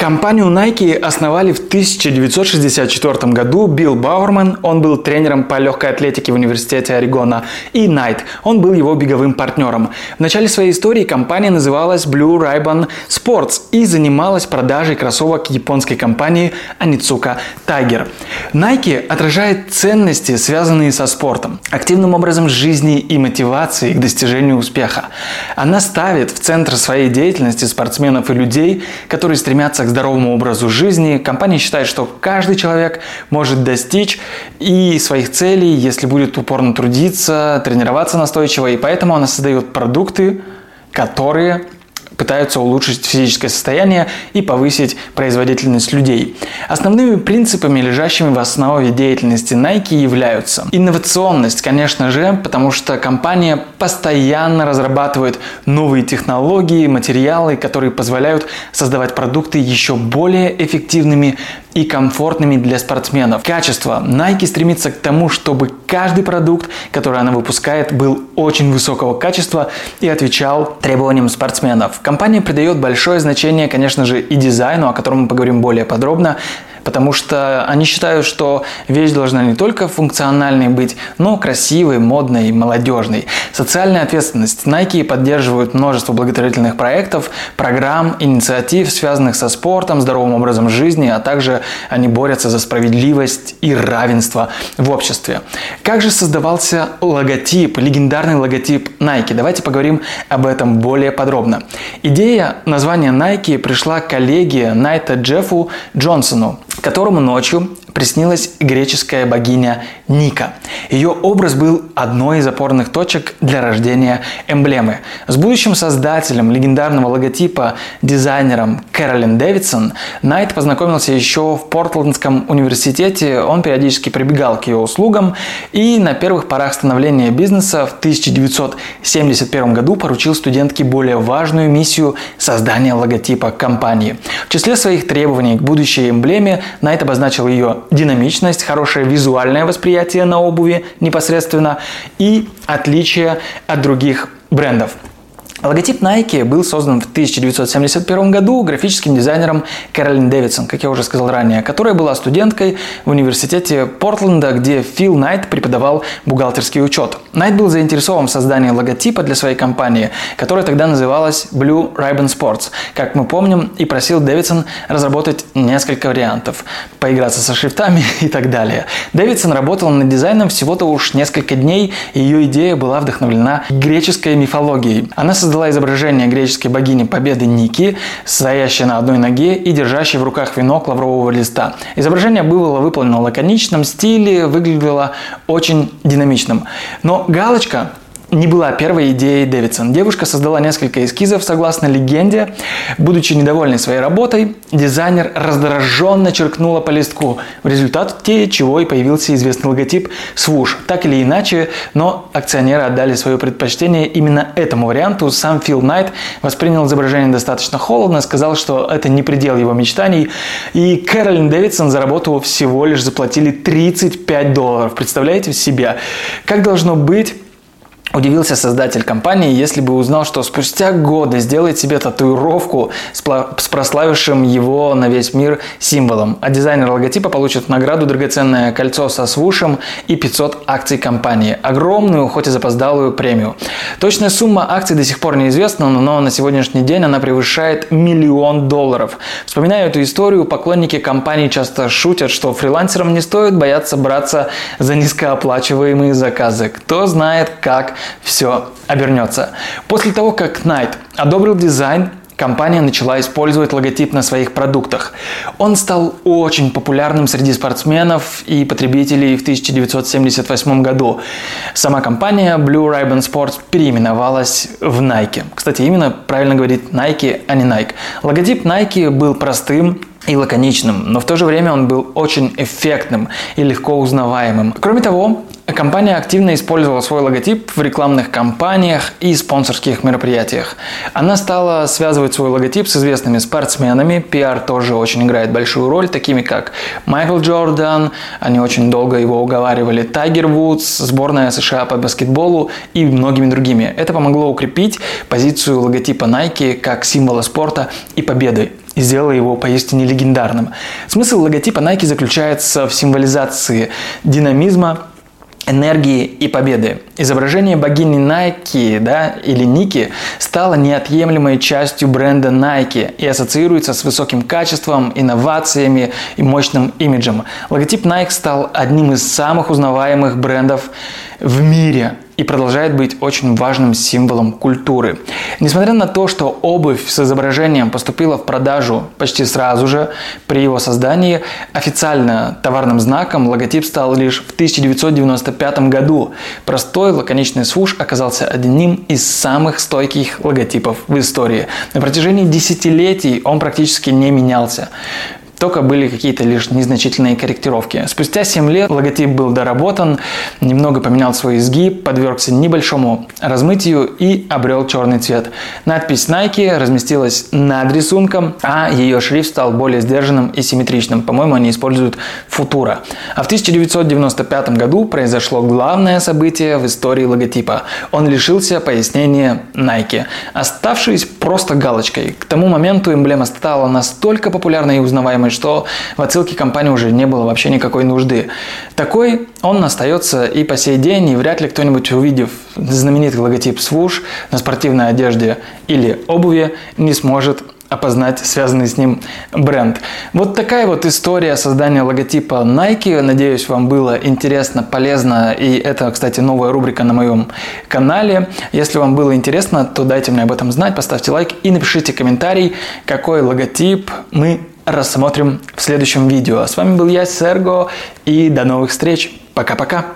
Компанию Nike основали в 1964 году Билл Бауэрман, он был тренером по легкой атлетике в университете Орегона, и Найт, он был его беговым партнером. В начале своей истории компания называлась Blue Ribbon Sports и занималась продажей кроссовок японской компании Anitsuka Tiger. Nike отражает ценности, связанные со спортом, активным образом жизни и мотивацией к достижению успеха. Она ставит в центр своей деятельности спортсменов и людей, которые стремятся к здоровому образу жизни. Компания считает, что каждый человек может достичь и своих целей, если будет упорно трудиться, тренироваться настойчиво. И поэтому она создает продукты, которые пытаются улучшить физическое состояние и повысить производительность людей. Основными принципами, лежащими в основе деятельности Nike, являются инновационность, конечно же, потому что компания постоянно разрабатывает новые технологии, материалы, которые позволяют создавать продукты еще более эффективными и комфортными для спортсменов. Качество. Nike стремится к тому, чтобы каждый продукт, который она выпускает, был очень высокого качества и отвечал требованиям спортсменов. Компания придает большое значение, конечно же, и дизайну, о котором мы поговорим более подробно, потому что они считают, что вещь должна не только функциональной быть, но красивой, модной, молодежной. Социальная ответственность. Nike поддерживают множество благотворительных проектов, программ, инициатив, связанных со спортом, здоровым образом жизни, а также они борются за справедливость и равенство в обществе. Как же создавался логотип, легендарный логотип Nike? Давайте поговорим об этом более подробно. Идея названия Nike пришла коллеге Найта Джеффу Джонсону которому ночью приснилась греческая богиня Ника. Ее образ был одной из опорных точек для рождения эмблемы. С будущим создателем легендарного логотипа, дизайнером Кэролин Дэвидсон, Найт познакомился еще в Портландском университете. Он периодически прибегал к ее услугам и на первых порах становления бизнеса в 1971 году поручил студентке более важную миссию создания логотипа компании. В числе своих требований к будущей эмблеме Найт обозначил ее динамичность, хорошее визуальное восприятие на обуви непосредственно и отличие от других брендов. Логотип Nike был создан в 1971 году графическим дизайнером Кэролин Дэвидсон, как я уже сказал ранее, которая была студенткой в университете Портленда, где Фил Найт преподавал бухгалтерский учет. Найт был заинтересован в создании логотипа для своей компании, которая тогда называлась Blue Ribbon Sports, как мы помним, и просил Дэвидсон разработать несколько вариантов, поиграться со шрифтами и так далее. Дэвидсон работал над дизайном всего-то уж несколько дней, и ее идея была вдохновлена греческой мифологией. Она создала создала изображение греческой богини Победы Ники, стоящей на одной ноге и держащей в руках венок лаврового листа. Изображение было выполнено в лаконичном стиле, выглядело очень динамичным. Но галочка не была первой идеей Дэвидсон. Девушка создала несколько эскизов, согласно легенде. Будучи недовольной своей работой, дизайнер раздраженно черкнула по листку, в результате чего и появился известный логотип Swoosh. Так или иначе, но акционеры отдали свое предпочтение именно этому варианту. Сам Фил Найт воспринял изображение достаточно холодно, сказал, что это не предел его мечтаний. И Кэролин Дэвидсон за работу всего лишь заплатили 35 долларов. Представляете себе, как должно быть Удивился создатель компании, если бы узнал, что спустя годы сделает себе татуировку с, прославившим его на весь мир символом. А дизайнер логотипа получит награду драгоценное кольцо со свушем и 500 акций компании. Огромную, хоть и запоздалую премию. Точная сумма акций до сих пор неизвестна, но на сегодняшний день она превышает миллион долларов. Вспоминая эту историю, поклонники компании часто шутят, что фрилансерам не стоит бояться браться за низкооплачиваемые заказы. Кто знает, как все обернется. После того, как Knight одобрил дизайн, компания начала использовать логотип на своих продуктах. Он стал очень популярным среди спортсменов и потребителей в 1978 году. Сама компания Blue Ribbon Sports переименовалась в Nike. Кстати, именно правильно говорить Nike, а не Nike. Логотип Nike был простым, и лаконичным, но в то же время он был очень эффектным и легко узнаваемым. Кроме того, Компания активно использовала свой логотип в рекламных кампаниях и спонсорских мероприятиях. Она стала связывать свой логотип с известными спортсменами. Пиар тоже очень играет большую роль, такими как Майкл Джордан, они очень долго его уговаривали, Тайгер Вудс, сборная США по баскетболу и многими другими. Это помогло укрепить позицию логотипа Nike как символа спорта и победы. и сделало его поистине легендарным. Смысл логотипа Nike заключается в символизации динамизма, энергии и победы. Изображение богини Nike да, или Ники стало неотъемлемой частью бренда Nike и ассоциируется с высоким качеством, инновациями и мощным имиджем. Логотип Nike стал одним из самых узнаваемых брендов в мире и продолжает быть очень важным символом культуры. Несмотря на то, что обувь с изображением поступила в продажу почти сразу же при его создании, официально товарным знаком логотип стал лишь в 1995 году. Простой лаконичный свуш оказался одним из самых стойких логотипов в истории. На протяжении десятилетий он практически не менялся. Только были какие-то лишь незначительные корректировки. Спустя 7 лет логотип был доработан, немного поменял свой изгиб, подвергся небольшому размытию и обрел черный цвет. Надпись Nike разместилась над рисунком, а ее шрифт стал более сдержанным и симметричным. По-моему, они используют футура. А в 1995 году произошло главное событие в истории логотипа. Он лишился пояснения Nike, оставшись просто галочкой. К тому моменту эмблема стала настолько популярной и узнаваемой, что в отсылке компании уже не было вообще никакой нужды. Такой он остается и по сей день, и вряд ли кто-нибудь, увидев знаменитый логотип Swoosh на спортивной одежде или обуви, не сможет опознать связанный с ним бренд. Вот такая вот история создания логотипа Nike. Надеюсь, вам было интересно, полезно. И это, кстати, новая рубрика на моем канале. Если вам было интересно, то дайте мне об этом знать, поставьте лайк и напишите комментарий, какой логотип мы рассмотрим в следующем видео. С вами был я, Серго, и до новых встреч. Пока-пока.